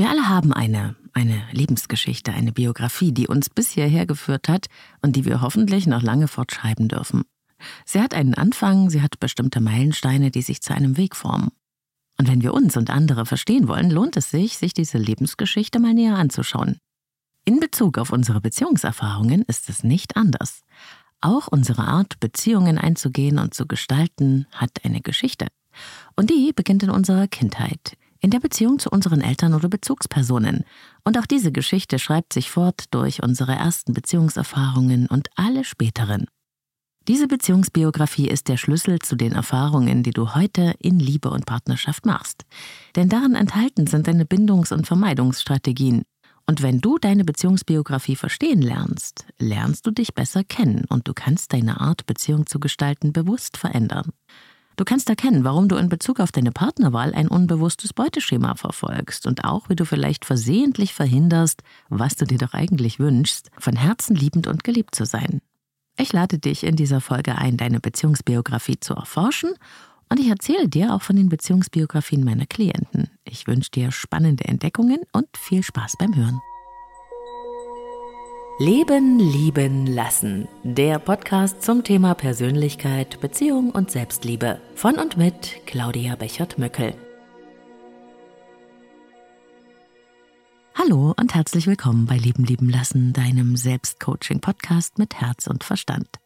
Wir alle haben eine, eine Lebensgeschichte, eine Biografie, die uns bis hierher geführt hat und die wir hoffentlich noch lange fortschreiben dürfen. Sie hat einen Anfang, sie hat bestimmte Meilensteine, die sich zu einem Weg formen. Und wenn wir uns und andere verstehen wollen, lohnt es sich, sich diese Lebensgeschichte mal näher anzuschauen. In Bezug auf unsere Beziehungserfahrungen ist es nicht anders. Auch unsere Art, Beziehungen einzugehen und zu gestalten, hat eine Geschichte. Und die beginnt in unserer Kindheit, in der Beziehung zu unseren Eltern oder Bezugspersonen. Und auch diese Geschichte schreibt sich fort durch unsere ersten Beziehungserfahrungen und alle späteren. Diese Beziehungsbiografie ist der Schlüssel zu den Erfahrungen, die du heute in Liebe und Partnerschaft machst. Denn darin enthalten sind deine Bindungs- und Vermeidungsstrategien. Und wenn du deine Beziehungsbiografie verstehen lernst, lernst du dich besser kennen und du kannst deine Art, Beziehung zu gestalten, bewusst verändern. Du kannst erkennen, warum du in Bezug auf deine Partnerwahl ein unbewusstes Beuteschema verfolgst und auch, wie du vielleicht versehentlich verhinderst, was du dir doch eigentlich wünschst, von Herzen liebend und geliebt zu sein. Ich lade dich in dieser Folge ein, deine Beziehungsbiografie zu erforschen und ich erzähle dir auch von den Beziehungsbiografien meiner Klienten. Ich wünsche dir spannende Entdeckungen und viel Spaß beim Hören. Leben, lieben, lassen. Der Podcast zum Thema Persönlichkeit, Beziehung und Selbstliebe. Von und mit Claudia Bechert-Möckel. Hallo und herzlich willkommen bei Leben, lieben, lassen, deinem Selbstcoaching-Podcast mit Herz und Verstand.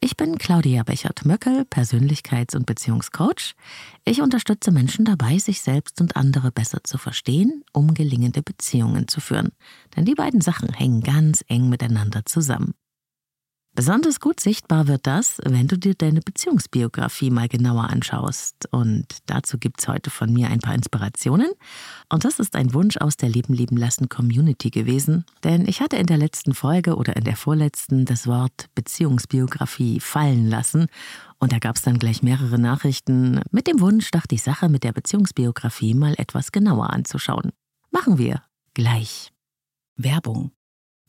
Ich bin Claudia Bechert-Möckel, Persönlichkeits- und Beziehungscoach. Ich unterstütze Menschen dabei, sich selbst und andere besser zu verstehen, um gelingende Beziehungen zu führen. Denn die beiden Sachen hängen ganz eng miteinander zusammen. Besonders gut sichtbar wird das, wenn du dir deine Beziehungsbiografie mal genauer anschaust. Und dazu gibt's heute von mir ein paar Inspirationen. Und das ist ein Wunsch aus der Leben leben lassen Community gewesen. Denn ich hatte in der letzten Folge oder in der vorletzten das Wort Beziehungsbiografie fallen lassen. Und da gab's dann gleich mehrere Nachrichten mit dem Wunsch, doch die Sache mit der Beziehungsbiografie mal etwas genauer anzuschauen. Machen wir gleich. Werbung.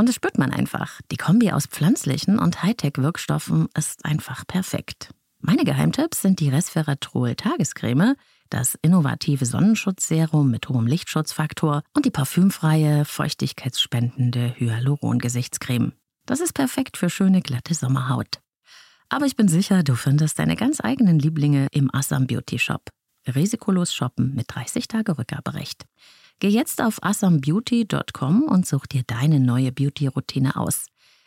Und das spürt man einfach. Die Kombi aus pflanzlichen und Hightech-Wirkstoffen ist einfach perfekt. Meine Geheimtipps sind die Resveratrol Tagescreme, das innovative Sonnenschutzserum mit hohem Lichtschutzfaktor und die parfümfreie, feuchtigkeitsspendende Hyaluron-Gesichtscreme. Das ist perfekt für schöne, glatte Sommerhaut. Aber ich bin sicher, du findest deine ganz eigenen Lieblinge im Assam Beauty Shop. Risikolos shoppen mit 30 Tage Rückgaberecht. Geh jetzt auf asambeauty.com und such dir deine neue Beauty-Routine aus.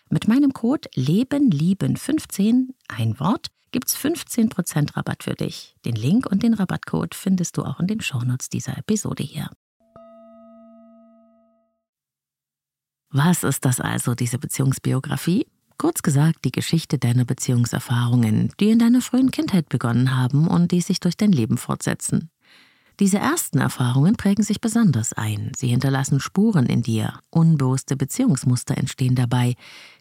Mit meinem Code LebenLieben15, ein Wort, gibt's 15% Rabatt für dich. Den Link und den Rabattcode findest du auch in den Shownotes dieser Episode hier. Was ist das also, diese Beziehungsbiografie? Kurz gesagt, die Geschichte deiner Beziehungserfahrungen, die in deiner frühen Kindheit begonnen haben und die sich durch dein Leben fortsetzen. Diese ersten Erfahrungen prägen sich besonders ein. Sie hinterlassen Spuren in dir. Unbewusste Beziehungsmuster entstehen dabei,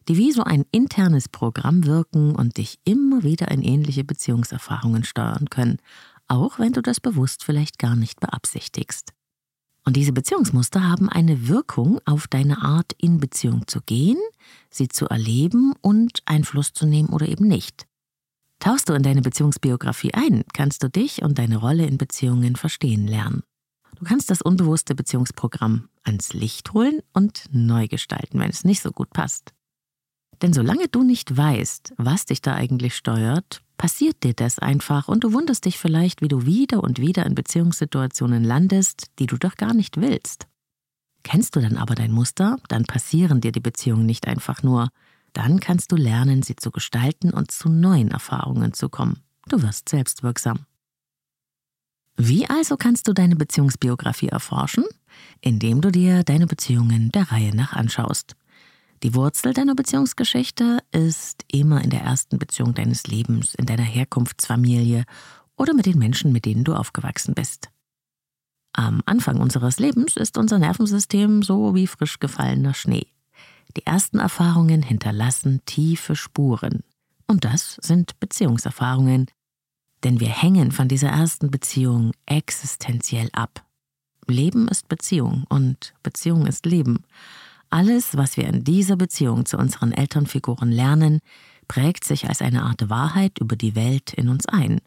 die wie so ein internes Programm wirken und dich immer wieder in ähnliche Beziehungserfahrungen steuern können, auch wenn du das bewusst vielleicht gar nicht beabsichtigst. Und diese Beziehungsmuster haben eine Wirkung auf deine Art, in Beziehung zu gehen, sie zu erleben und Einfluss zu nehmen oder eben nicht. Tauchst du in deine Beziehungsbiografie ein, kannst du dich und deine Rolle in Beziehungen verstehen lernen. Du kannst das unbewusste Beziehungsprogramm ans Licht holen und neu gestalten, wenn es nicht so gut passt. Denn solange du nicht weißt, was dich da eigentlich steuert, passiert dir das einfach und du wunderst dich vielleicht, wie du wieder und wieder in Beziehungssituationen landest, die du doch gar nicht willst. Kennst du dann aber dein Muster, dann passieren dir die Beziehungen nicht einfach nur, dann kannst du lernen, sie zu gestalten und zu neuen Erfahrungen zu kommen. Du wirst selbstwirksam. Wie also kannst du deine Beziehungsbiografie erforschen? Indem du dir deine Beziehungen der Reihe nach anschaust. Die Wurzel deiner Beziehungsgeschichte ist immer in der ersten Beziehung deines Lebens, in deiner Herkunftsfamilie oder mit den Menschen, mit denen du aufgewachsen bist. Am Anfang unseres Lebens ist unser Nervensystem so wie frisch gefallener Schnee. Die ersten Erfahrungen hinterlassen tiefe Spuren. Und das sind Beziehungserfahrungen. Denn wir hängen von dieser ersten Beziehung existenziell ab. Leben ist Beziehung und Beziehung ist Leben. Alles, was wir in dieser Beziehung zu unseren Elternfiguren lernen, prägt sich als eine Art Wahrheit über die Welt in uns ein.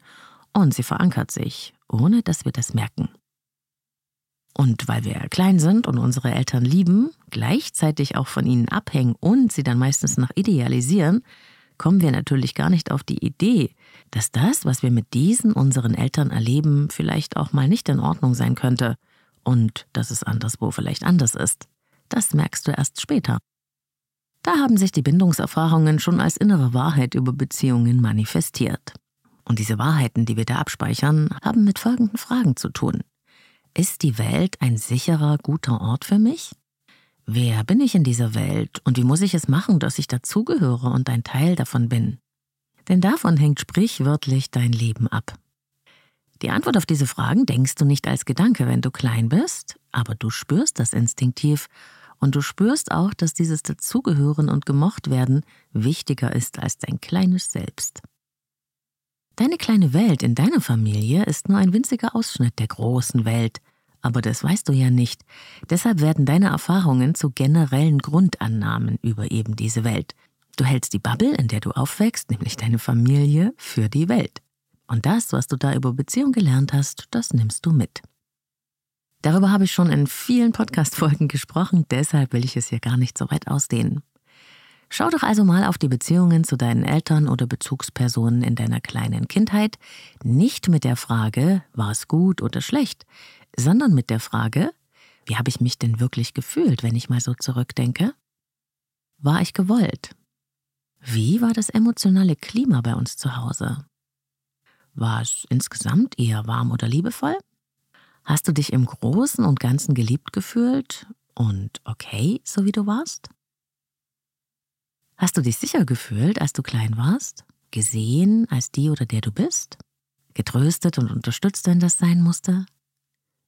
Und sie verankert sich, ohne dass wir das merken. Und weil wir klein sind und unsere Eltern lieben, gleichzeitig auch von ihnen abhängen und sie dann meistens noch idealisieren, kommen wir natürlich gar nicht auf die Idee, dass das, was wir mit diesen unseren Eltern erleben, vielleicht auch mal nicht in Ordnung sein könnte und dass es anderswo vielleicht anders ist. Das merkst du erst später. Da haben sich die Bindungserfahrungen schon als innere Wahrheit über Beziehungen manifestiert. Und diese Wahrheiten, die wir da abspeichern, haben mit folgenden Fragen zu tun. Ist die Welt ein sicherer, guter Ort für mich? Wer bin ich in dieser Welt und wie muss ich es machen, dass ich dazugehöre und ein Teil davon bin? Denn davon hängt sprichwörtlich dein Leben ab. Die Antwort auf diese Fragen denkst du nicht als Gedanke, wenn du klein bist, aber du spürst das instinktiv und du spürst auch, dass dieses Dazugehören und gemocht werden wichtiger ist als dein kleines Selbst. Deine kleine Welt in deiner Familie ist nur ein winziger Ausschnitt der großen Welt, aber das weißt du ja nicht. Deshalb werden deine Erfahrungen zu generellen Grundannahmen über eben diese Welt. Du hältst die Bubble, in der du aufwächst, nämlich deine Familie, für die Welt. Und das, was du da über Beziehung gelernt hast, das nimmst du mit. Darüber habe ich schon in vielen Podcast-Folgen gesprochen, deshalb will ich es hier gar nicht so weit ausdehnen. Schau doch also mal auf die Beziehungen zu deinen Eltern oder Bezugspersonen in deiner kleinen Kindheit, nicht mit der Frage, war es gut oder schlecht, sondern mit der Frage, wie habe ich mich denn wirklich gefühlt, wenn ich mal so zurückdenke? War ich gewollt? Wie war das emotionale Klima bei uns zu Hause? War es insgesamt eher warm oder liebevoll? Hast du dich im Großen und Ganzen geliebt gefühlt und okay, so wie du warst? Hast du dich sicher gefühlt, als du klein warst? Gesehen als die oder der du bist? Getröstet und unterstützt, wenn das sein musste?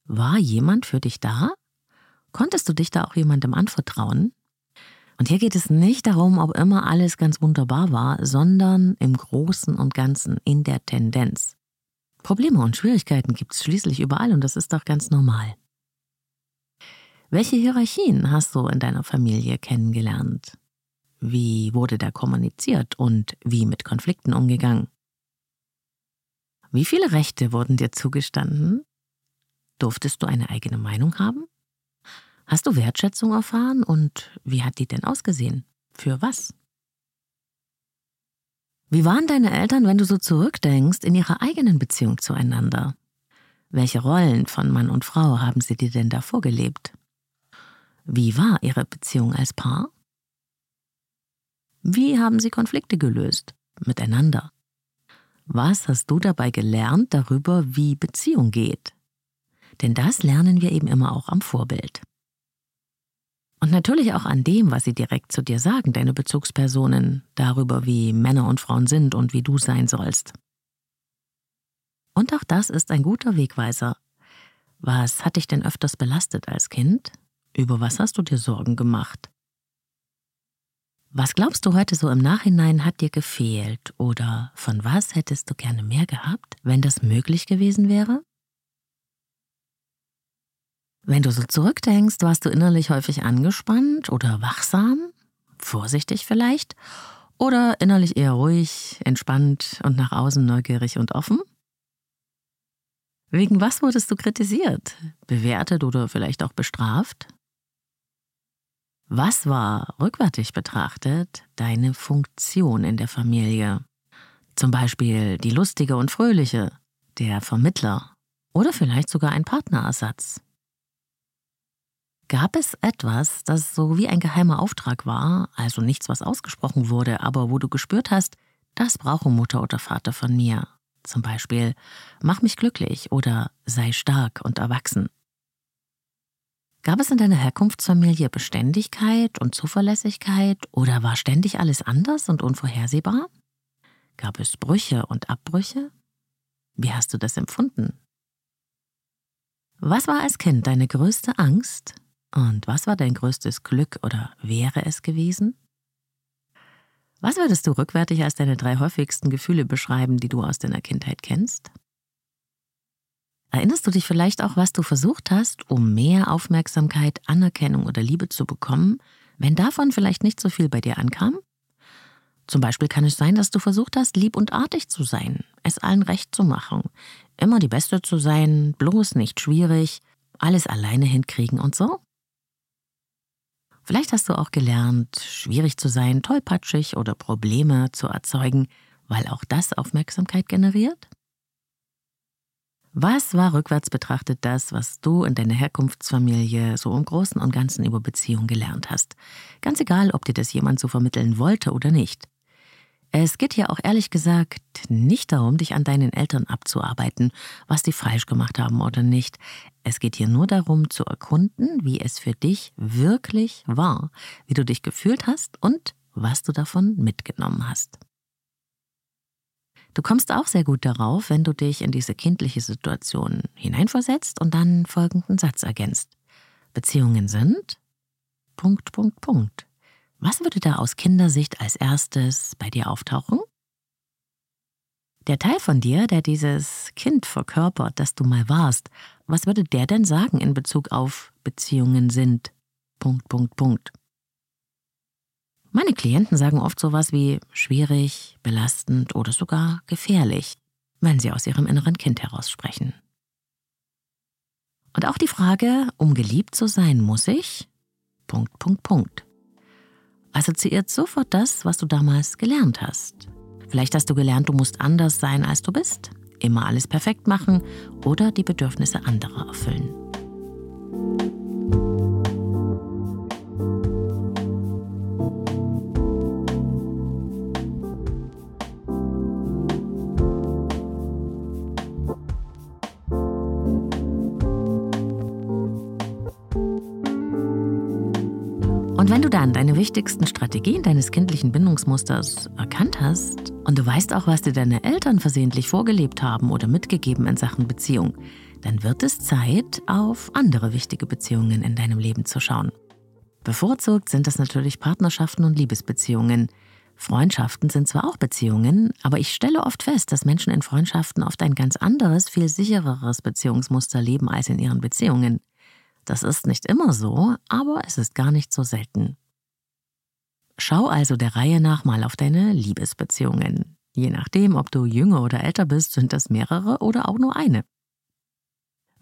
War jemand für dich da? Konntest du dich da auch jemandem anvertrauen? Und hier geht es nicht darum, ob immer alles ganz wunderbar war, sondern im Großen und Ganzen, in der Tendenz. Probleme und Schwierigkeiten gibt es schließlich überall und das ist doch ganz normal. Welche Hierarchien hast du in deiner Familie kennengelernt? Wie wurde da kommuniziert und wie mit Konflikten umgegangen? Wie viele Rechte wurden dir zugestanden? Durftest du eine eigene Meinung haben? Hast du Wertschätzung erfahren und wie hat die denn ausgesehen? Für was? Wie waren deine Eltern, wenn du so zurückdenkst, in ihrer eigenen Beziehung zueinander? Welche Rollen von Mann und Frau haben sie dir denn da vorgelebt? Wie war ihre Beziehung als Paar? Wie haben Sie Konflikte gelöst? Miteinander. Was hast du dabei gelernt darüber, wie Beziehung geht? Denn das lernen wir eben immer auch am Vorbild. Und natürlich auch an dem, was sie direkt zu dir sagen, deine Bezugspersonen, darüber, wie Männer und Frauen sind und wie du sein sollst. Und auch das ist ein guter Wegweiser. Was hat dich denn öfters belastet als Kind? Über was hast du dir Sorgen gemacht? Was glaubst du heute so im Nachhinein hat dir gefehlt oder von was hättest du gerne mehr gehabt, wenn das möglich gewesen wäre? Wenn du so zurückdenkst, warst du innerlich häufig angespannt oder wachsam, vorsichtig vielleicht, oder innerlich eher ruhig, entspannt und nach außen neugierig und offen? Wegen was wurdest du kritisiert, bewertet oder vielleicht auch bestraft? Was war, rückwärtig betrachtet, deine Funktion in der Familie? Zum Beispiel die lustige und fröhliche, der Vermittler oder vielleicht sogar ein Partnerersatz. Gab es etwas, das so wie ein geheimer Auftrag war, also nichts, was ausgesprochen wurde, aber wo du gespürt hast, das brauchen Mutter oder Vater von mir? Zum Beispiel, mach mich glücklich oder sei stark und erwachsen. Gab es in deiner Herkunftsfamilie Beständigkeit und Zuverlässigkeit oder war ständig alles anders und unvorhersehbar? Gab es Brüche und Abbrüche? Wie hast du das empfunden? Was war als Kind deine größte Angst und was war dein größtes Glück oder wäre es gewesen? Was würdest du rückwärtig als deine drei häufigsten Gefühle beschreiben, die du aus deiner Kindheit kennst? Erinnerst du dich vielleicht auch, was du versucht hast, um mehr Aufmerksamkeit, Anerkennung oder Liebe zu bekommen, wenn davon vielleicht nicht so viel bei dir ankam? Zum Beispiel kann es sein, dass du versucht hast, lieb und artig zu sein, es allen recht zu machen, immer die Beste zu sein, bloß nicht schwierig, alles alleine hinkriegen und so? Vielleicht hast du auch gelernt, schwierig zu sein, tollpatschig oder Probleme zu erzeugen, weil auch das Aufmerksamkeit generiert? Was war rückwärts betrachtet das, was du in deiner Herkunftsfamilie so im Großen und Ganzen über Beziehung gelernt hast? Ganz egal, ob dir das jemand so vermitteln wollte oder nicht. Es geht hier auch ehrlich gesagt nicht darum, dich an deinen Eltern abzuarbeiten, was die falsch gemacht haben oder nicht. Es geht hier nur darum zu erkunden, wie es für dich wirklich war, wie du dich gefühlt hast und was du davon mitgenommen hast. Du kommst auch sehr gut darauf, wenn du dich in diese kindliche Situation hineinversetzt und dann folgenden Satz ergänzt. Beziehungen sind Punkt, Punkt, Punkt. Was würde da aus Kindersicht als erstes bei dir auftauchen? Der Teil von dir, der dieses Kind verkörpert, das du mal warst, was würde der denn sagen in Bezug auf Beziehungen sind? Punkt, Punkt, Punkt. Meine Klienten sagen oft sowas wie schwierig, belastend oder sogar gefährlich, wenn sie aus ihrem inneren Kind heraus sprechen. Und auch die Frage, um geliebt zu sein, muss ich? Punkt, Punkt, Punkt assoziiert sofort das, was du damals gelernt hast. Vielleicht hast du gelernt, du musst anders sein, als du bist, immer alles perfekt machen oder die Bedürfnisse anderer erfüllen. Und wenn du dann deine wichtigsten Strategien deines kindlichen Bindungsmusters erkannt hast und du weißt auch, was dir deine Eltern versehentlich vorgelebt haben oder mitgegeben in Sachen Beziehung, dann wird es Zeit, auf andere wichtige Beziehungen in deinem Leben zu schauen. Bevorzugt sind das natürlich Partnerschaften und Liebesbeziehungen. Freundschaften sind zwar auch Beziehungen, aber ich stelle oft fest, dass Menschen in Freundschaften oft ein ganz anderes, viel sichereres Beziehungsmuster leben als in ihren Beziehungen. Das ist nicht immer so, aber es ist gar nicht so selten. Schau also der Reihe nach mal auf deine Liebesbeziehungen. Je nachdem, ob du jünger oder älter bist, sind das mehrere oder auch nur eine.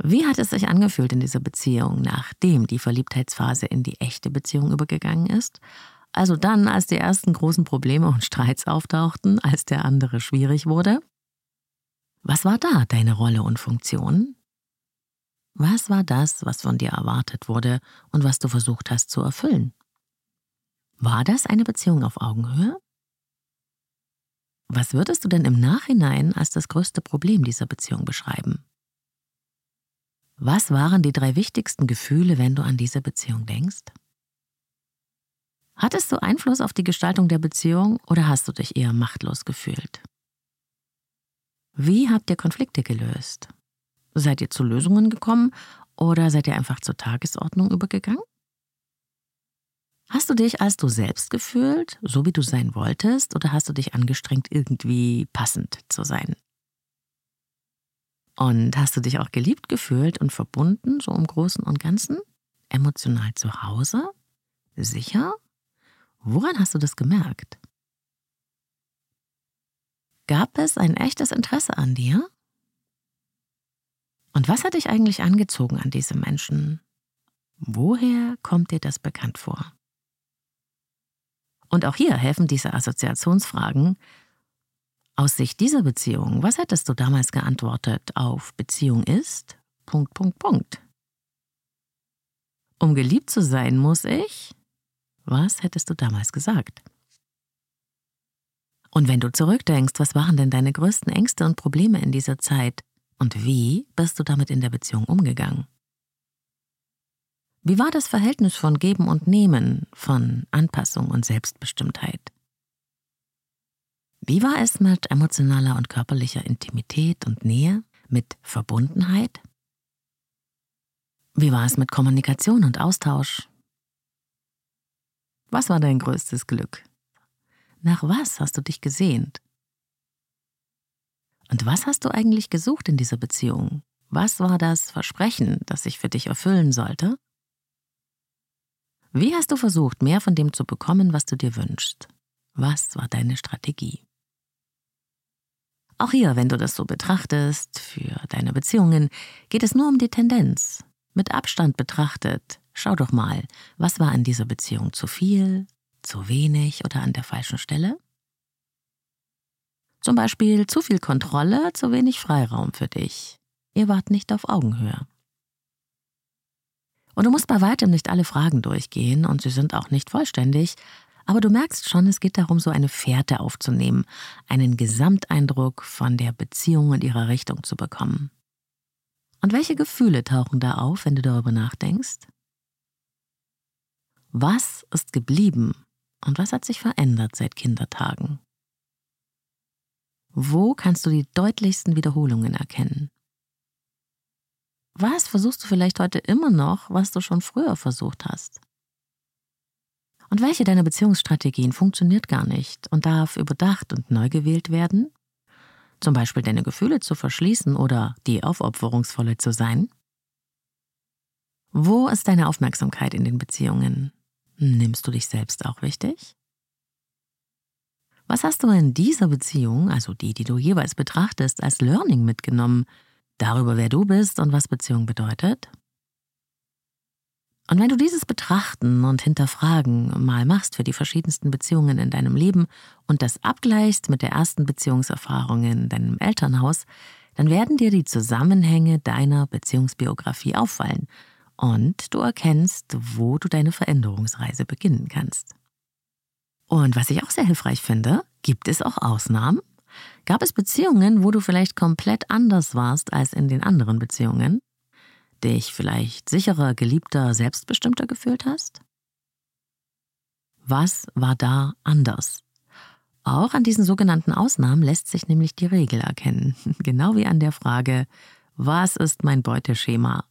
Wie hat es sich angefühlt in dieser Beziehung, nachdem die Verliebtheitsphase in die echte Beziehung übergegangen ist? Also dann, als die ersten großen Probleme und Streits auftauchten, als der andere schwierig wurde? Was war da deine Rolle und Funktion? Was war das, was von dir erwartet wurde und was du versucht hast zu erfüllen? War das eine Beziehung auf Augenhöhe? Was würdest du denn im Nachhinein als das größte Problem dieser Beziehung beschreiben? Was waren die drei wichtigsten Gefühle, wenn du an diese Beziehung denkst? Hattest du Einfluss auf die Gestaltung der Beziehung oder hast du dich eher machtlos gefühlt? Wie habt ihr Konflikte gelöst? Seid ihr zu Lösungen gekommen oder seid ihr einfach zur Tagesordnung übergegangen? Hast du dich als du selbst gefühlt, so wie du sein wolltest, oder hast du dich angestrengt, irgendwie passend zu sein? Und hast du dich auch geliebt gefühlt und verbunden, so im Großen und Ganzen? Emotional zu Hause? Sicher? Woran hast du das gemerkt? Gab es ein echtes Interesse an dir? Und was hat dich eigentlich angezogen an diese Menschen? Woher kommt dir das bekannt vor? Und auch hier helfen diese Assoziationsfragen. Aus Sicht dieser Beziehung, was hättest du damals geantwortet auf Beziehung ist? Punkt, Punkt, Punkt. Um geliebt zu sein, muss ich? Was hättest du damals gesagt? Und wenn du zurückdenkst, was waren denn deine größten Ängste und Probleme in dieser Zeit? Und wie bist du damit in der Beziehung umgegangen? Wie war das Verhältnis von Geben und Nehmen, von Anpassung und Selbstbestimmtheit? Wie war es mit emotionaler und körperlicher Intimität und Nähe, mit Verbundenheit? Wie war es mit Kommunikation und Austausch? Was war dein größtes Glück? Nach was hast du dich gesehnt? Und was hast du eigentlich gesucht in dieser Beziehung? Was war das Versprechen, das sich für dich erfüllen sollte? Wie hast du versucht, mehr von dem zu bekommen, was du dir wünschst? Was war deine Strategie? Auch hier, wenn du das so betrachtest, für deine Beziehungen, geht es nur um die Tendenz. Mit Abstand betrachtet, schau doch mal, was war an dieser Beziehung zu viel, zu wenig oder an der falschen Stelle? Zum Beispiel zu viel Kontrolle, zu wenig Freiraum für dich. Ihr wart nicht auf Augenhöhe. Und du musst bei weitem nicht alle Fragen durchgehen und sie sind auch nicht vollständig, aber du merkst schon, es geht darum, so eine Fährte aufzunehmen, einen Gesamteindruck von der Beziehung und ihrer Richtung zu bekommen. Und welche Gefühle tauchen da auf, wenn du darüber nachdenkst? Was ist geblieben und was hat sich verändert seit Kindertagen? Wo kannst du die deutlichsten Wiederholungen erkennen? Was versuchst du vielleicht heute immer noch, was du schon früher versucht hast? Und welche deiner Beziehungsstrategien funktioniert gar nicht und darf überdacht und neu gewählt werden? Zum Beispiel deine Gefühle zu verschließen oder die Aufopferungsvolle zu sein? Wo ist deine Aufmerksamkeit in den Beziehungen? Nimmst du dich selbst auch wichtig? Was hast du in dieser Beziehung, also die, die du jeweils betrachtest, als Learning mitgenommen, darüber, wer du bist und was Beziehung bedeutet? Und wenn du dieses Betrachten und Hinterfragen mal machst für die verschiedensten Beziehungen in deinem Leben und das abgleichst mit der ersten Beziehungserfahrung in deinem Elternhaus, dann werden dir die Zusammenhänge deiner Beziehungsbiografie auffallen und du erkennst, wo du deine Veränderungsreise beginnen kannst. Und was ich auch sehr hilfreich finde, gibt es auch Ausnahmen? Gab es Beziehungen, wo du vielleicht komplett anders warst als in den anderen Beziehungen? Dich vielleicht sicherer, geliebter, selbstbestimmter gefühlt hast? Was war da anders? Auch an diesen sogenannten Ausnahmen lässt sich nämlich die Regel erkennen, genau wie an der Frage, was ist mein Beuteschema?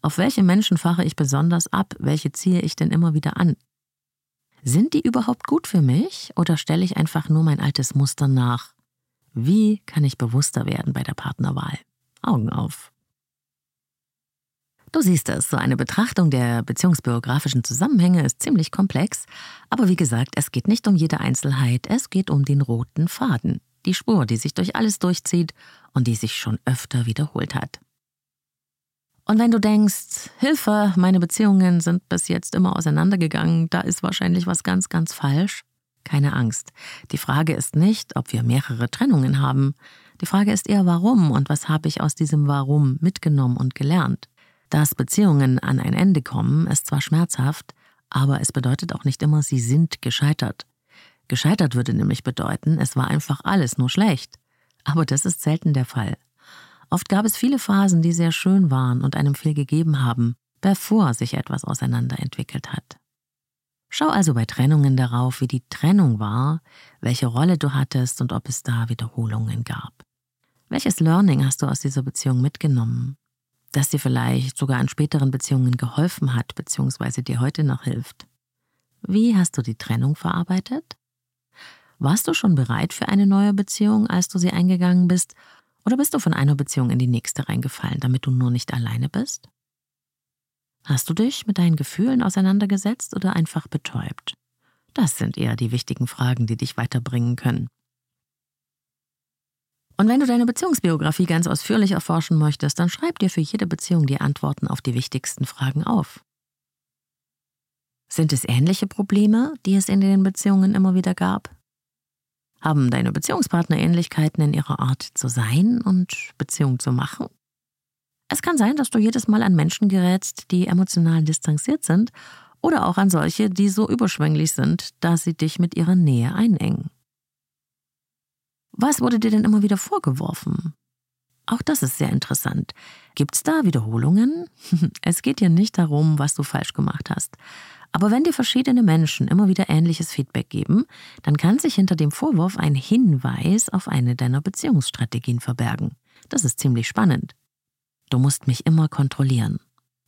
Auf welche Menschen fahre ich besonders ab? Welche ziehe ich denn immer wieder an? Sind die überhaupt gut für mich oder stelle ich einfach nur mein altes Muster nach? Wie kann ich bewusster werden bei der Partnerwahl? Augen auf. Du siehst es, so eine Betrachtung der beziehungsbiografischen Zusammenhänge ist ziemlich komplex, aber wie gesagt, es geht nicht um jede Einzelheit, es geht um den roten Faden, die Spur, die sich durch alles durchzieht und die sich schon öfter wiederholt hat. Und wenn du denkst, Hilfe, meine Beziehungen sind bis jetzt immer auseinandergegangen, da ist wahrscheinlich was ganz, ganz falsch, keine Angst. Die Frage ist nicht, ob wir mehrere Trennungen haben. Die Frage ist eher, warum und was habe ich aus diesem Warum mitgenommen und gelernt. Dass Beziehungen an ein Ende kommen, ist zwar schmerzhaft, aber es bedeutet auch nicht immer, sie sind gescheitert. Gescheitert würde nämlich bedeuten, es war einfach alles nur schlecht. Aber das ist selten der Fall. Oft gab es viele Phasen, die sehr schön waren und einem viel gegeben haben, bevor sich etwas auseinanderentwickelt hat. Schau also bei Trennungen darauf, wie die Trennung war, welche Rolle du hattest und ob es da Wiederholungen gab. Welches Learning hast du aus dieser Beziehung mitgenommen, das dir vielleicht sogar in späteren Beziehungen geholfen hat bzw. dir heute noch hilft? Wie hast du die Trennung verarbeitet? Warst du schon bereit für eine neue Beziehung, als du sie eingegangen bist, oder bist du von einer Beziehung in die nächste reingefallen, damit du nur nicht alleine bist? Hast du dich mit deinen Gefühlen auseinandergesetzt oder einfach betäubt? Das sind eher die wichtigen Fragen, die dich weiterbringen können. Und wenn du deine Beziehungsbiografie ganz ausführlich erforschen möchtest, dann schreib dir für jede Beziehung die Antworten auf die wichtigsten Fragen auf. Sind es ähnliche Probleme, die es in den Beziehungen immer wieder gab? Haben deine Beziehungspartner Ähnlichkeiten in ihrer Art zu sein und Beziehung zu machen? Es kann sein, dass du jedes Mal an Menschen gerätst, die emotional distanziert sind, oder auch an solche, die so überschwänglich sind, dass sie dich mit ihrer Nähe einengen. Was wurde dir denn immer wieder vorgeworfen? Auch das ist sehr interessant. Gibt's da Wiederholungen? Es geht hier nicht darum, was du falsch gemacht hast. Aber wenn dir verschiedene Menschen immer wieder ähnliches Feedback geben, dann kann sich hinter dem Vorwurf ein Hinweis auf eine deiner Beziehungsstrategien verbergen. Das ist ziemlich spannend. Du musst mich immer kontrollieren.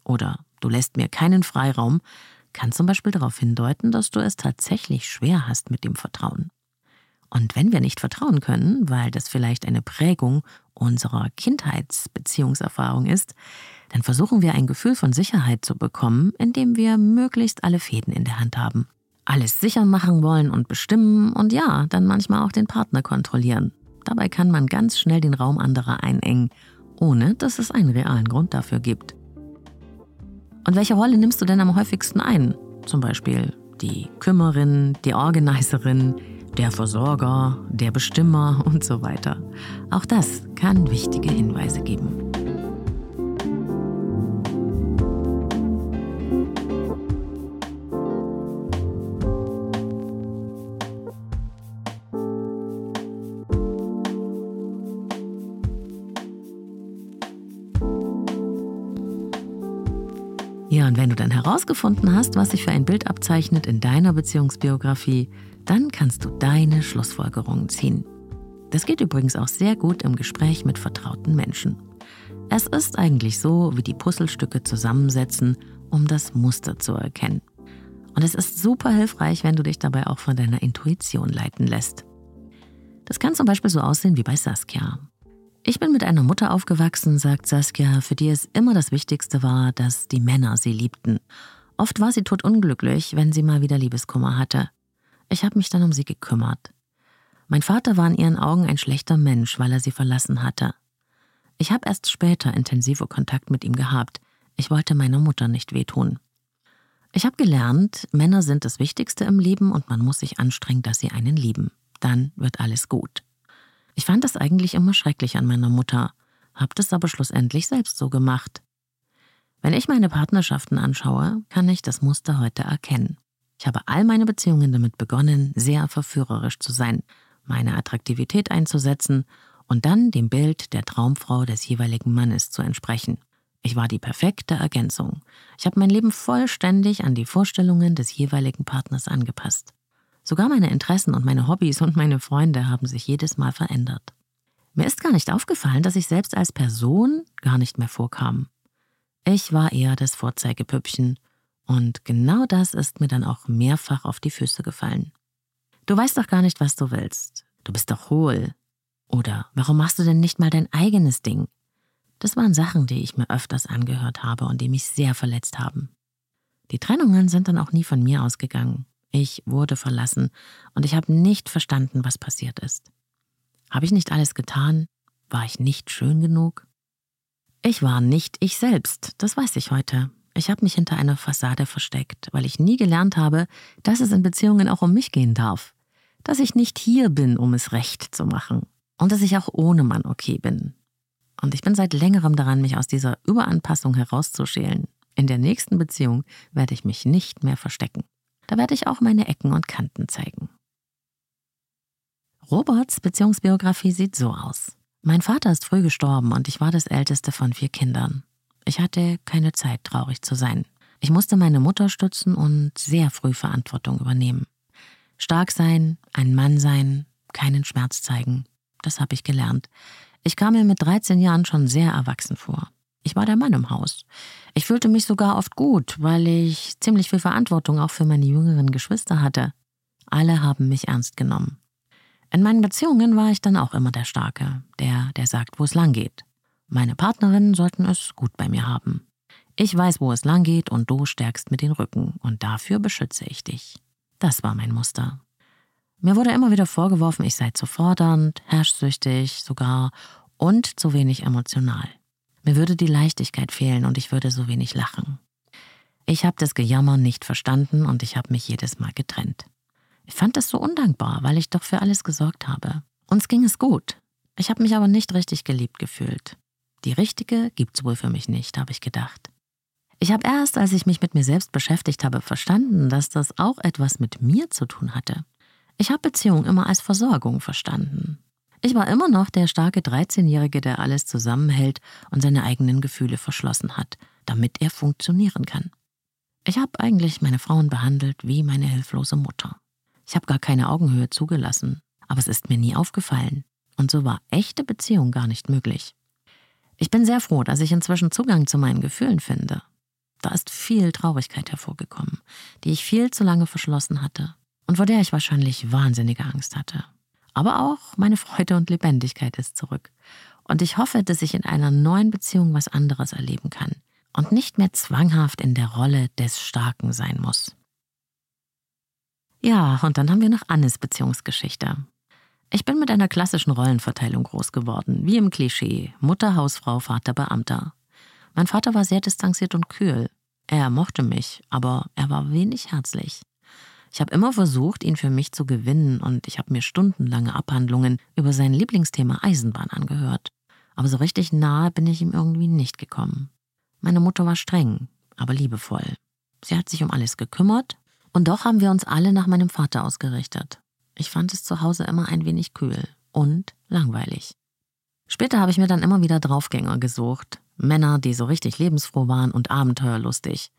oder du lässt mir keinen Freiraum, kann zum Beispiel darauf hindeuten, dass du es tatsächlich schwer hast mit dem Vertrauen. Und wenn wir nicht vertrauen können, weil das vielleicht eine Prägung unserer Kindheitsbeziehungserfahrung ist, dann versuchen wir ein Gefühl von Sicherheit zu bekommen, indem wir möglichst alle Fäden in der Hand haben. Alles sicher machen wollen und bestimmen und ja, dann manchmal auch den Partner kontrollieren. Dabei kann man ganz schnell den Raum anderer einengen, ohne dass es einen realen Grund dafür gibt. Und welche Rolle nimmst du denn am häufigsten ein? Zum Beispiel die Kümmerin, die Organiserin, der Versorger, der Bestimmer und so weiter. Auch das kann wichtige Hinweise geben. Herausgefunden hast, was sich für ein Bild abzeichnet in deiner Beziehungsbiografie, dann kannst du deine Schlussfolgerungen ziehen. Das geht übrigens auch sehr gut im Gespräch mit vertrauten Menschen. Es ist eigentlich so, wie die Puzzlestücke zusammensetzen, um das Muster zu erkennen. Und es ist super hilfreich, wenn du dich dabei auch von deiner Intuition leiten lässt. Das kann zum Beispiel so aussehen wie bei Saskia. Ich bin mit einer Mutter aufgewachsen, sagt Saskia, für die es immer das Wichtigste war, dass die Männer sie liebten. Oft war sie totunglücklich, wenn sie mal wieder Liebeskummer hatte. Ich habe mich dann um sie gekümmert. Mein Vater war in ihren Augen ein schlechter Mensch, weil er sie verlassen hatte. Ich habe erst später intensive Kontakt mit ihm gehabt. Ich wollte meiner Mutter nicht wehtun. Ich habe gelernt, Männer sind das Wichtigste im Leben und man muss sich anstrengen, dass sie einen lieben. Dann wird alles gut. Ich fand das eigentlich immer schrecklich an meiner Mutter, habe das aber schlussendlich selbst so gemacht. Wenn ich meine Partnerschaften anschaue, kann ich das Muster heute erkennen. Ich habe all meine Beziehungen damit begonnen, sehr verführerisch zu sein, meine Attraktivität einzusetzen und dann dem Bild der Traumfrau des jeweiligen Mannes zu entsprechen. Ich war die perfekte Ergänzung. Ich habe mein Leben vollständig an die Vorstellungen des jeweiligen Partners angepasst. Sogar meine Interessen und meine Hobbys und meine Freunde haben sich jedes Mal verändert. Mir ist gar nicht aufgefallen, dass ich selbst als Person gar nicht mehr vorkam. Ich war eher das Vorzeigepüppchen und genau das ist mir dann auch mehrfach auf die Füße gefallen. Du weißt doch gar nicht, was du willst. Du bist doch hohl. Oder warum machst du denn nicht mal dein eigenes Ding? Das waren Sachen, die ich mir öfters angehört habe und die mich sehr verletzt haben. Die Trennungen sind dann auch nie von mir ausgegangen. Ich wurde verlassen und ich habe nicht verstanden, was passiert ist. Habe ich nicht alles getan? War ich nicht schön genug? Ich war nicht ich selbst, das weiß ich heute. Ich habe mich hinter einer Fassade versteckt, weil ich nie gelernt habe, dass es in Beziehungen auch um mich gehen darf. Dass ich nicht hier bin, um es recht zu machen. Und dass ich auch ohne Mann okay bin. Und ich bin seit längerem daran, mich aus dieser Überanpassung herauszuschälen. In der nächsten Beziehung werde ich mich nicht mehr verstecken. Da werde ich auch meine Ecken und Kanten zeigen. Roberts Beziehungsbiografie sieht so aus. Mein Vater ist früh gestorben und ich war das älteste von vier Kindern. Ich hatte keine Zeit, traurig zu sein. Ich musste meine Mutter stützen und sehr früh Verantwortung übernehmen. Stark sein, ein Mann sein, keinen Schmerz zeigen, das habe ich gelernt. Ich kam mir mit 13 Jahren schon sehr erwachsen vor. Ich war der Mann im Haus. Ich fühlte mich sogar oft gut, weil ich ziemlich viel Verantwortung auch für meine jüngeren Geschwister hatte. Alle haben mich ernst genommen. In meinen Beziehungen war ich dann auch immer der Starke, der, der sagt, wo es lang geht. Meine Partnerinnen sollten es gut bei mir haben. Ich weiß, wo es lang geht und du stärkst mit den Rücken und dafür beschütze ich dich. Das war mein Muster. Mir wurde immer wieder vorgeworfen, ich sei zu fordernd, herrschsüchtig sogar und zu wenig emotional. Mir würde die Leichtigkeit fehlen und ich würde so wenig lachen. Ich habe das Gejammer nicht verstanden und ich habe mich jedes Mal getrennt. Ich fand das so undankbar, weil ich doch für alles gesorgt habe. Uns ging es gut. Ich habe mich aber nicht richtig geliebt gefühlt. Die richtige gibt's wohl für mich nicht, habe ich gedacht. Ich habe erst, als ich mich mit mir selbst beschäftigt habe, verstanden, dass das auch etwas mit mir zu tun hatte. Ich habe Beziehung immer als Versorgung verstanden. Ich war immer noch der starke 13-Jährige, der alles zusammenhält und seine eigenen Gefühle verschlossen hat, damit er funktionieren kann. Ich habe eigentlich meine Frauen behandelt wie meine hilflose Mutter. Ich habe gar keine Augenhöhe zugelassen, aber es ist mir nie aufgefallen. Und so war echte Beziehung gar nicht möglich. Ich bin sehr froh, dass ich inzwischen Zugang zu meinen Gefühlen finde. Da ist viel Traurigkeit hervorgekommen, die ich viel zu lange verschlossen hatte und vor der ich wahrscheinlich wahnsinnige Angst hatte. Aber auch meine Freude und Lebendigkeit ist zurück. Und ich hoffe, dass ich in einer neuen Beziehung was anderes erleben kann und nicht mehr zwanghaft in der Rolle des Starken sein muss. Ja, und dann haben wir noch Annes Beziehungsgeschichte. Ich bin mit einer klassischen Rollenverteilung groß geworden, wie im Klischee Mutter, Hausfrau, Vater, Beamter. Mein Vater war sehr distanziert und kühl. Er mochte mich, aber er war wenig herzlich. Ich habe immer versucht, ihn für mich zu gewinnen und ich habe mir stundenlange Abhandlungen über sein Lieblingsthema Eisenbahn angehört. Aber so richtig nahe bin ich ihm irgendwie nicht gekommen. Meine Mutter war streng, aber liebevoll. Sie hat sich um alles gekümmert und doch haben wir uns alle nach meinem Vater ausgerichtet. Ich fand es zu Hause immer ein wenig kühl und langweilig. Später habe ich mir dann immer wieder Draufgänger gesucht. Männer, die so richtig lebensfroh waren und abenteuerlustig.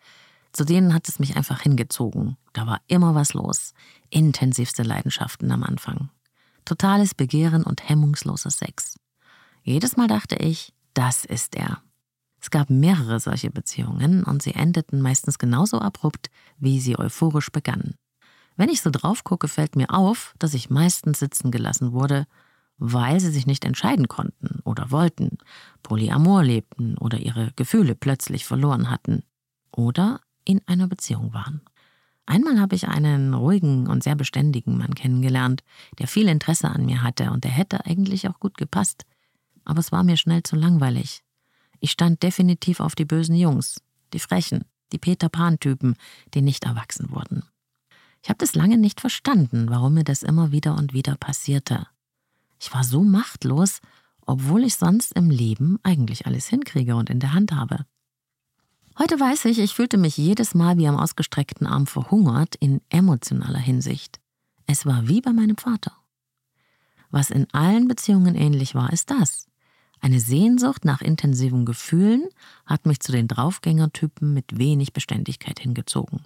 Zu denen hat es mich einfach hingezogen. Da war immer was los. Intensivste Leidenschaften am Anfang. Totales Begehren und hemmungsloses Sex. Jedes Mal dachte ich, das ist er. Es gab mehrere solche Beziehungen und sie endeten meistens genauso abrupt, wie sie euphorisch begannen. Wenn ich so drauf gucke, fällt mir auf, dass ich meistens sitzen gelassen wurde, weil sie sich nicht entscheiden konnten oder wollten, Polyamor lebten oder ihre Gefühle plötzlich verloren hatten oder in einer Beziehung waren. Einmal habe ich einen ruhigen und sehr beständigen Mann kennengelernt, der viel Interesse an mir hatte und der hätte eigentlich auch gut gepasst. Aber es war mir schnell zu langweilig. Ich stand definitiv auf die bösen Jungs, die Frechen, die Peter Pan-Typen, die nicht erwachsen wurden. Ich habe das lange nicht verstanden, warum mir das immer wieder und wieder passierte. Ich war so machtlos, obwohl ich sonst im Leben eigentlich alles hinkriege und in der Hand habe. Heute weiß ich, ich fühlte mich jedes Mal wie am ausgestreckten Arm verhungert in emotionaler Hinsicht. Es war wie bei meinem Vater. Was in allen Beziehungen ähnlich war, ist das. Eine Sehnsucht nach intensiven Gefühlen hat mich zu den Draufgängertypen mit wenig Beständigkeit hingezogen.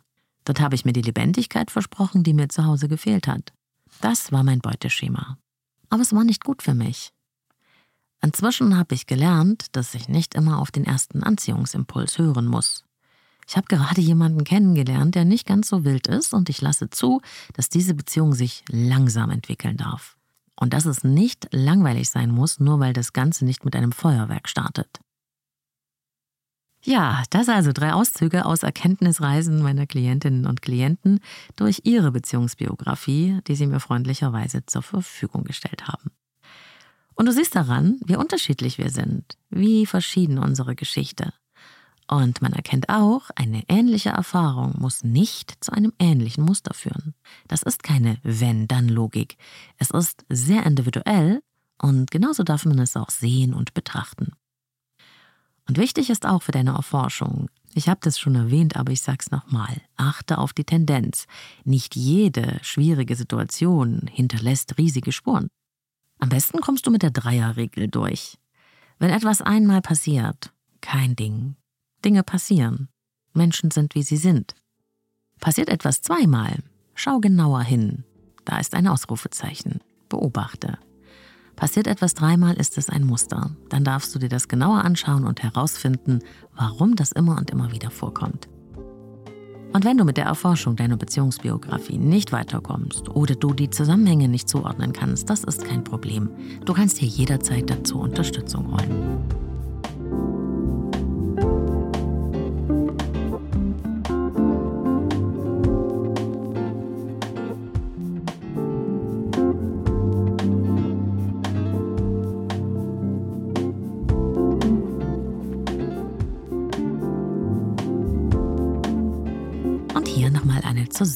Dort habe ich mir die Lebendigkeit versprochen, die mir zu Hause gefehlt hat. Das war mein Beuteschema. Aber es war nicht gut für mich. Inzwischen habe ich gelernt, dass ich nicht immer auf den ersten Anziehungsimpuls hören muss. Ich habe gerade jemanden kennengelernt, der nicht ganz so wild ist, und ich lasse zu, dass diese Beziehung sich langsam entwickeln darf. Und dass es nicht langweilig sein muss, nur weil das Ganze nicht mit einem Feuerwerk startet. Ja, das also drei Auszüge aus Erkenntnisreisen meiner Klientinnen und Klienten durch ihre Beziehungsbiografie, die sie mir freundlicherweise zur Verfügung gestellt haben. Und du siehst daran, wie unterschiedlich wir sind, wie verschieden unsere Geschichte. Und man erkennt auch, eine ähnliche Erfahrung muss nicht zu einem ähnlichen Muster führen. Das ist keine Wenn-Dann-Logik. Es ist sehr individuell und genauso darf man es auch sehen und betrachten. Und wichtig ist auch für deine Erforschung, ich habe das schon erwähnt, aber ich sag's nochmal, achte auf die Tendenz. Nicht jede schwierige Situation hinterlässt riesige Spuren. Am besten kommst du mit der Dreierregel durch. Wenn etwas einmal passiert, kein Ding. Dinge passieren. Menschen sind, wie sie sind. Passiert etwas zweimal, schau genauer hin. Da ist ein Ausrufezeichen. Beobachte. Passiert etwas dreimal, ist es ein Muster. Dann darfst du dir das genauer anschauen und herausfinden, warum das immer und immer wieder vorkommt. Und wenn du mit der Erforschung deiner Beziehungsbiografie nicht weiterkommst oder du die Zusammenhänge nicht zuordnen kannst, das ist kein Problem. Du kannst dir jederzeit dazu Unterstützung holen.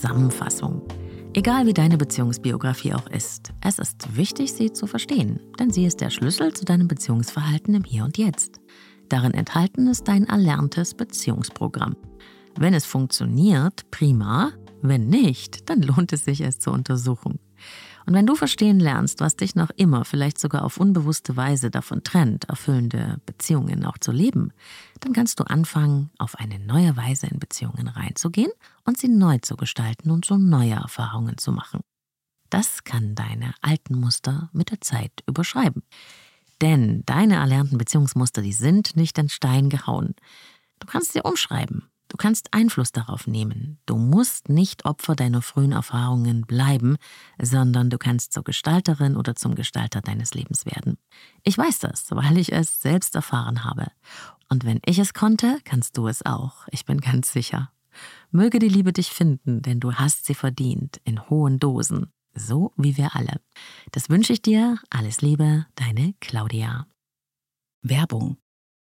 Zusammenfassung. Egal wie deine Beziehungsbiografie auch ist, es ist wichtig, sie zu verstehen, denn sie ist der Schlüssel zu deinem Beziehungsverhalten im Hier und Jetzt. Darin enthalten ist dein erlerntes Beziehungsprogramm. Wenn es funktioniert, prima, wenn nicht, dann lohnt es sich, es zu untersuchen. Und wenn du verstehen lernst, was dich noch immer, vielleicht sogar auf unbewusste Weise davon trennt, erfüllende Beziehungen auch zu leben, dann kannst du anfangen, auf eine neue Weise in Beziehungen reinzugehen und sie neu zu gestalten und so neue Erfahrungen zu machen. Das kann deine alten Muster mit der Zeit überschreiben. Denn deine erlernten Beziehungsmuster, die sind nicht in Stein gehauen. Du kannst sie umschreiben. Du kannst Einfluss darauf nehmen. Du musst nicht Opfer deiner frühen Erfahrungen bleiben, sondern du kannst zur Gestalterin oder zum Gestalter deines Lebens werden. Ich weiß das, weil ich es selbst erfahren habe. Und wenn ich es konnte, kannst du es auch. Ich bin ganz sicher. Möge die Liebe dich finden, denn du hast sie verdient, in hohen Dosen, so wie wir alle. Das wünsche ich dir. Alles Liebe, deine Claudia. Werbung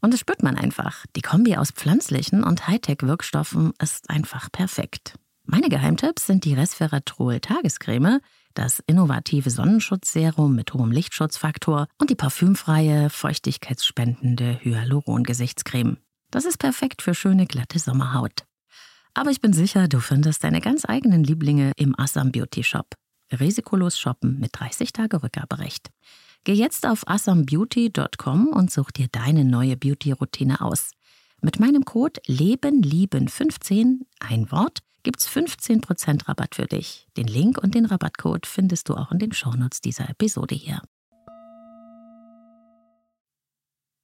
Und das spürt man einfach. Die Kombi aus pflanzlichen und Hightech-Wirkstoffen ist einfach perfekt. Meine Geheimtipps sind die Resveratrol Tagescreme, das innovative Sonnenschutzserum mit hohem Lichtschutzfaktor und die parfümfreie, feuchtigkeitsspendende Hyaluron-Gesichtscreme. Das ist perfekt für schöne, glatte Sommerhaut. Aber ich bin sicher, du findest deine ganz eigenen Lieblinge im Assam Beauty Shop. Risikolos shoppen mit 30 Tage Rückgaberecht. Geh jetzt auf asambeauty.com und such dir deine neue Beauty-Routine aus. Mit meinem Code LebenLieben15, ein Wort, gibt's 15% Rabatt für dich. Den Link und den Rabattcode findest du auch in den Shownotes dieser Episode hier.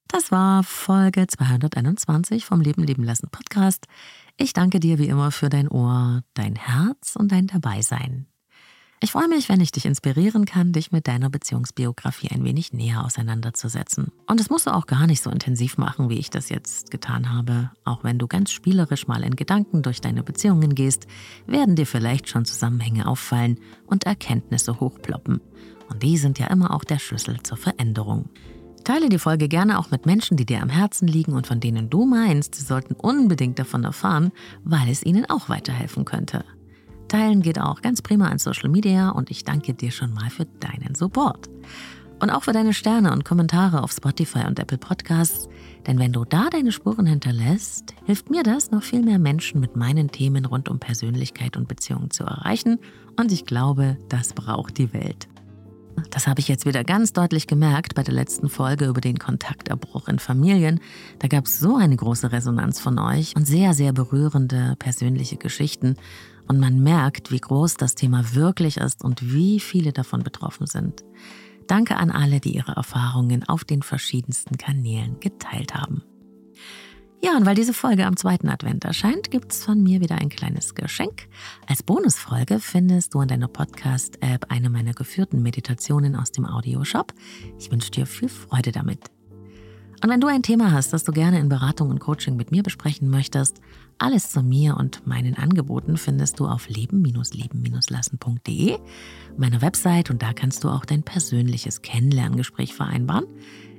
Das war Folge 221 vom Leben leben lassen Podcast. Ich danke dir wie immer für dein Ohr, dein Herz und dein Dabeisein. Ich freue mich, wenn ich dich inspirieren kann, dich mit deiner Beziehungsbiografie ein wenig näher auseinanderzusetzen. Und das musst du auch gar nicht so intensiv machen, wie ich das jetzt getan habe. Auch wenn du ganz spielerisch mal in Gedanken durch deine Beziehungen gehst, werden dir vielleicht schon Zusammenhänge auffallen und Erkenntnisse hochploppen. Und die sind ja immer auch der Schlüssel zur Veränderung. Teile die Folge gerne auch mit Menschen, die dir am Herzen liegen und von denen du meinst, sie sollten unbedingt davon erfahren, weil es ihnen auch weiterhelfen könnte. Teilen geht auch ganz prima an Social Media und ich danke dir schon mal für deinen Support. Und auch für deine Sterne und Kommentare auf Spotify und Apple Podcasts, denn wenn du da deine Spuren hinterlässt, hilft mir das, noch viel mehr Menschen mit meinen Themen rund um Persönlichkeit und Beziehungen zu erreichen und ich glaube, das braucht die Welt. Das habe ich jetzt wieder ganz deutlich gemerkt bei der letzten Folge über den Kontakterbruch in Familien. Da gab es so eine große Resonanz von euch und sehr, sehr berührende persönliche Geschichten. Und man merkt, wie groß das Thema wirklich ist und wie viele davon betroffen sind. Danke an alle, die ihre Erfahrungen auf den verschiedensten Kanälen geteilt haben. Ja, und weil diese Folge am zweiten Advent erscheint, gibt es von mir wieder ein kleines Geschenk. Als Bonusfolge findest du in deiner Podcast-App eine meiner geführten Meditationen aus dem Audioshop. Ich wünsche dir viel Freude damit. Und wenn du ein Thema hast, das du gerne in Beratung und Coaching mit mir besprechen möchtest, alles zu mir und meinen Angeboten findest du auf leben-leben-lassen.de, meiner Website und da kannst du auch dein persönliches Kennenlerngespräch vereinbaren.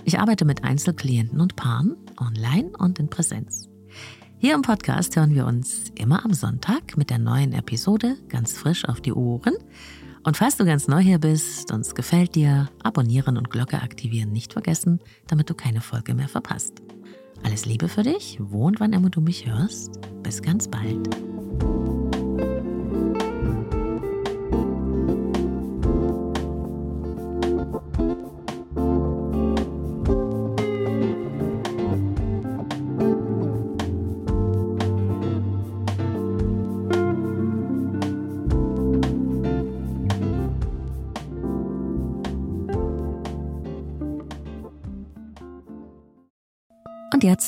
Ich arbeite mit Einzelklienten und Paaren, online und in Präsenz. Hier im Podcast hören wir uns immer am Sonntag mit der neuen Episode ganz frisch auf die Ohren. Und falls du ganz neu hier bist und es gefällt dir, abonnieren und Glocke aktivieren nicht vergessen, damit du keine Folge mehr verpasst. Alles Liebe für dich, wo und wann immer du mich hörst. Bis ganz bald.